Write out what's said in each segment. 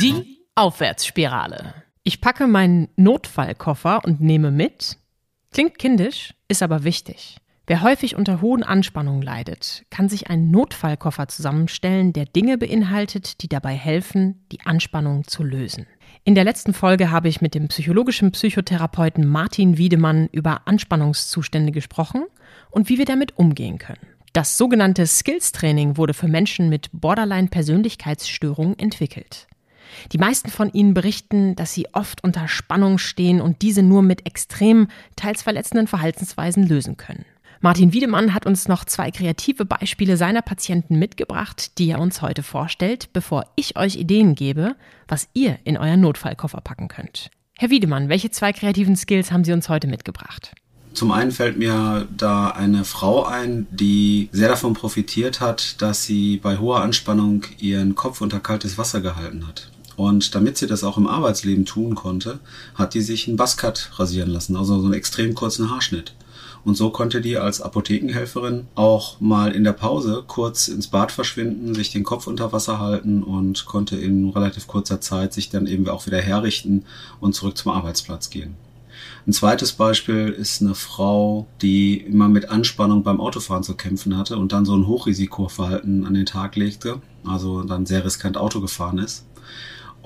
Die Aufwärtsspirale. Ich packe meinen Notfallkoffer und nehme mit. Klingt kindisch, ist aber wichtig. Wer häufig unter hohen Anspannungen leidet, kann sich einen Notfallkoffer zusammenstellen, der Dinge beinhaltet, die dabei helfen, die Anspannung zu lösen. In der letzten Folge habe ich mit dem psychologischen Psychotherapeuten Martin Wiedemann über Anspannungszustände gesprochen und wie wir damit umgehen können. Das sogenannte Skills-Training wurde für Menschen mit Borderline-Persönlichkeitsstörung entwickelt. Die meisten von ihnen berichten, dass sie oft unter Spannung stehen und diese nur mit extrem, teils verletzenden Verhaltensweisen lösen können. Martin Wiedemann hat uns noch zwei kreative Beispiele seiner Patienten mitgebracht, die er uns heute vorstellt, bevor ich euch Ideen gebe, was ihr in euren Notfallkoffer packen könnt. Herr Wiedemann, welche zwei kreativen Skills haben Sie uns heute mitgebracht? Zum einen fällt mir da eine Frau ein, die sehr davon profitiert hat, dass sie bei hoher Anspannung ihren Kopf unter kaltes Wasser gehalten hat. Und damit sie das auch im Arbeitsleben tun konnte, hat die sich einen Buzzcut rasieren lassen, also so einen extrem kurzen Haarschnitt. Und so konnte die als Apothekenhelferin auch mal in der Pause kurz ins Bad verschwinden, sich den Kopf unter Wasser halten und konnte in relativ kurzer Zeit sich dann eben auch wieder herrichten und zurück zum Arbeitsplatz gehen. Ein zweites Beispiel ist eine Frau, die immer mit Anspannung beim Autofahren zu kämpfen hatte und dann so ein Hochrisikoverhalten an den Tag legte, also dann sehr riskant Auto gefahren ist.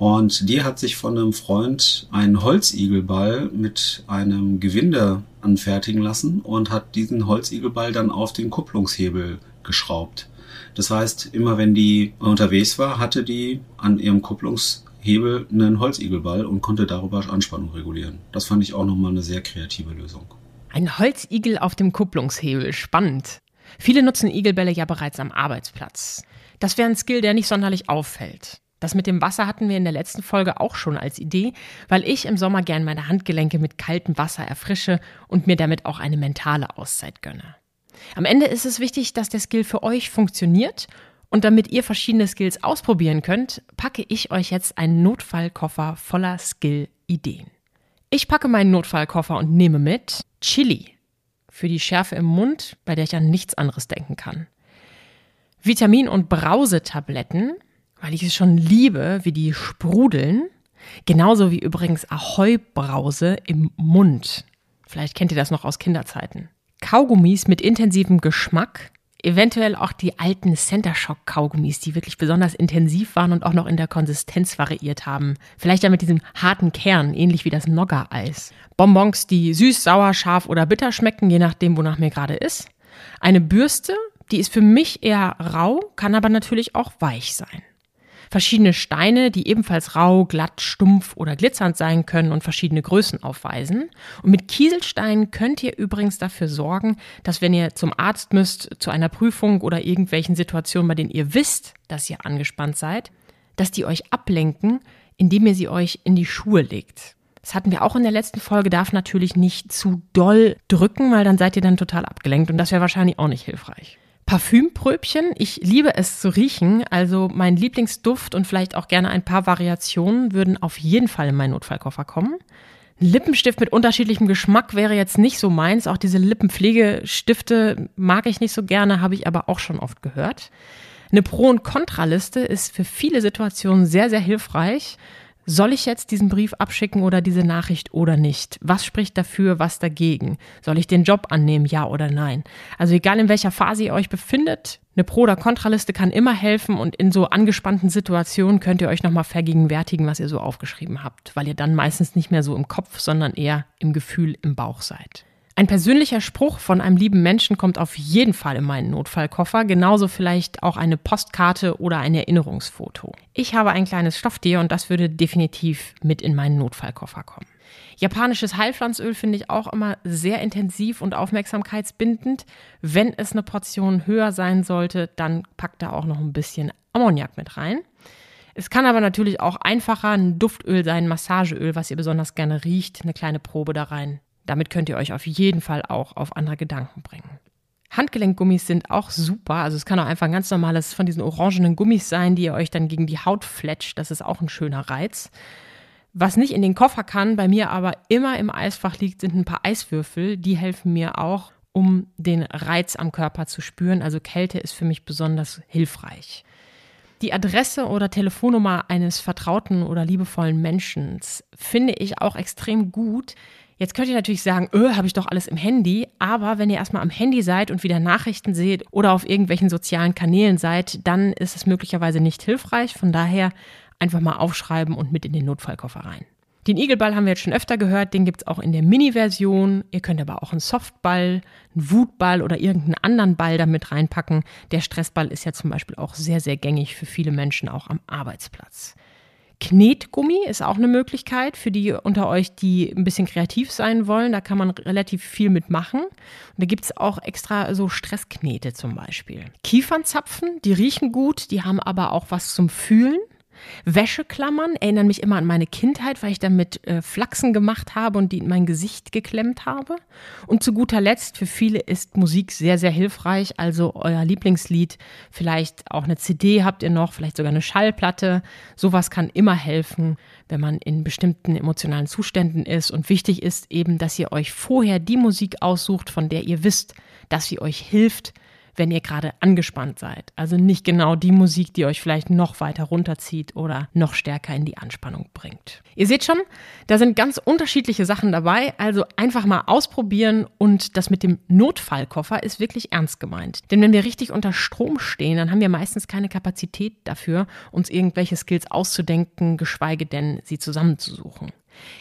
Und die hat sich von einem Freund einen Holzigelball mit einem Gewinde anfertigen lassen und hat diesen Holzigelball dann auf den Kupplungshebel geschraubt. Das heißt, immer wenn die unterwegs war, hatte die an ihrem Kupplungshebel einen Holzigelball und konnte darüber Anspannung regulieren. Das fand ich auch nochmal eine sehr kreative Lösung. Ein Holzigel auf dem Kupplungshebel, spannend. Viele nutzen Igelbälle ja bereits am Arbeitsplatz. Das wäre ein Skill, der nicht sonderlich auffällt. Das mit dem Wasser hatten wir in der letzten Folge auch schon als Idee, weil ich im Sommer gern meine Handgelenke mit kaltem Wasser erfrische und mir damit auch eine mentale Auszeit gönne. Am Ende ist es wichtig, dass der Skill für euch funktioniert und damit ihr verschiedene Skills ausprobieren könnt, packe ich euch jetzt einen Notfallkoffer voller Skill-Ideen. Ich packe meinen Notfallkoffer und nehme mit Chili für die Schärfe im Mund, bei der ich an nichts anderes denken kann. Vitamin- und Brausetabletten weil ich es schon liebe, wie die sprudeln. Genauso wie übrigens Ahoi-Brause im Mund. Vielleicht kennt ihr das noch aus Kinderzeiten. Kaugummis mit intensivem Geschmack. Eventuell auch die alten Center Shock Kaugummis, die wirklich besonders intensiv waren und auch noch in der Konsistenz variiert haben. Vielleicht ja mit diesem harten Kern, ähnlich wie das Nogger-Eis. Bonbons, die süß, sauer, scharf oder bitter schmecken, je nachdem, wonach mir gerade ist. Eine Bürste, die ist für mich eher rau, kann aber natürlich auch weich sein verschiedene Steine, die ebenfalls rau, glatt, stumpf oder glitzernd sein können und verschiedene Größen aufweisen. Und mit Kieselsteinen könnt ihr übrigens dafür sorgen, dass wenn ihr zum Arzt müsst, zu einer Prüfung oder irgendwelchen Situationen, bei denen ihr wisst, dass ihr angespannt seid, dass die euch ablenken, indem ihr sie euch in die Schuhe legt. Das hatten wir auch in der letzten Folge, darf natürlich nicht zu doll drücken, weil dann seid ihr dann total abgelenkt und das wäre wahrscheinlich auch nicht hilfreich. Parfümpröbchen. Ich liebe es zu riechen. Also mein Lieblingsduft und vielleicht auch gerne ein paar Variationen würden auf jeden Fall in meinen Notfallkoffer kommen. Ein Lippenstift mit unterschiedlichem Geschmack wäre jetzt nicht so meins. Auch diese Lippenpflegestifte mag ich nicht so gerne, habe ich aber auch schon oft gehört. Eine Pro- und Kontraliste ist für viele Situationen sehr, sehr hilfreich. Soll ich jetzt diesen Brief abschicken oder diese Nachricht oder nicht? Was spricht dafür, was dagegen? Soll ich den Job annehmen, ja oder nein? Also egal in welcher Phase ihr euch befindet, eine Pro- oder Kontraliste kann immer helfen und in so angespannten Situationen könnt ihr euch nochmal vergegenwärtigen, was ihr so aufgeschrieben habt, weil ihr dann meistens nicht mehr so im Kopf, sondern eher im Gefühl, im Bauch seid. Ein persönlicher Spruch von einem lieben Menschen kommt auf jeden Fall in meinen Notfallkoffer, genauso vielleicht auch eine Postkarte oder ein Erinnerungsfoto. Ich habe ein kleines Stofftier und das würde definitiv mit in meinen Notfallkoffer kommen. Japanisches Heilpflanzöl finde ich auch immer sehr intensiv und aufmerksamkeitsbindend. Wenn es eine Portion höher sein sollte, dann packt da auch noch ein bisschen Ammoniak mit rein. Es kann aber natürlich auch einfacher ein Duftöl sein, Massageöl, was ihr besonders gerne riecht, eine kleine Probe da rein. Damit könnt ihr euch auf jeden Fall auch auf andere Gedanken bringen. Handgelenkgummis sind auch super. Also es kann auch einfach ein ganz normales von diesen orangenen Gummis sein, die ihr euch dann gegen die Haut fletscht. Das ist auch ein schöner Reiz. Was nicht in den Koffer kann, bei mir aber immer im Eisfach liegt, sind ein paar Eiswürfel. Die helfen mir auch, um den Reiz am Körper zu spüren. Also Kälte ist für mich besonders hilfreich. Die Adresse oder Telefonnummer eines vertrauten oder liebevollen Menschen finde ich auch extrem gut. Jetzt könnt ihr natürlich sagen, öh, habe ich doch alles im Handy, aber wenn ihr erstmal am Handy seid und wieder Nachrichten seht oder auf irgendwelchen sozialen Kanälen seid, dann ist es möglicherweise nicht hilfreich. Von daher einfach mal aufschreiben und mit in den Notfallkoffer rein. Den Igelball haben wir jetzt schon öfter gehört, den gibt es auch in der Mini-Version. Ihr könnt aber auch einen Softball, einen Wutball oder irgendeinen anderen Ball damit reinpacken. Der Stressball ist ja zum Beispiel auch sehr, sehr gängig für viele Menschen auch am Arbeitsplatz. Knetgummi ist auch eine Möglichkeit für die unter euch, die ein bisschen kreativ sein wollen. Da kann man relativ viel mitmachen. Und da gibt es auch extra so Stressknete zum Beispiel. Kiefernzapfen, die riechen gut, die haben aber auch was zum Fühlen. Wäscheklammern erinnern mich immer an meine Kindheit, weil ich damit äh, Flachsen gemacht habe und die in mein Gesicht geklemmt habe. Und zu guter Letzt, für viele ist Musik sehr, sehr hilfreich. Also euer Lieblingslied, vielleicht auch eine CD habt ihr noch, vielleicht sogar eine Schallplatte. Sowas kann immer helfen, wenn man in bestimmten emotionalen Zuständen ist. Und wichtig ist eben, dass ihr euch vorher die Musik aussucht, von der ihr wisst, dass sie euch hilft, wenn ihr gerade angespannt seid. Also nicht genau die Musik, die euch vielleicht noch weiter runterzieht oder noch stärker in die Anspannung bringt. Ihr seht schon, da sind ganz unterschiedliche Sachen dabei. Also einfach mal ausprobieren und das mit dem Notfallkoffer ist wirklich ernst gemeint. Denn wenn wir richtig unter Strom stehen, dann haben wir meistens keine Kapazität dafür, uns irgendwelche Skills auszudenken, geschweige denn sie zusammenzusuchen.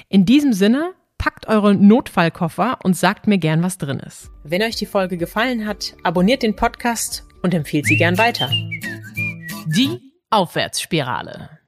In diesem Sinne packt eure Notfallkoffer und sagt mir gern, was drin ist. Wenn euch die Folge gefallen hat, abonniert den Podcast und empfiehlt sie gern weiter. Die Aufwärtsspirale.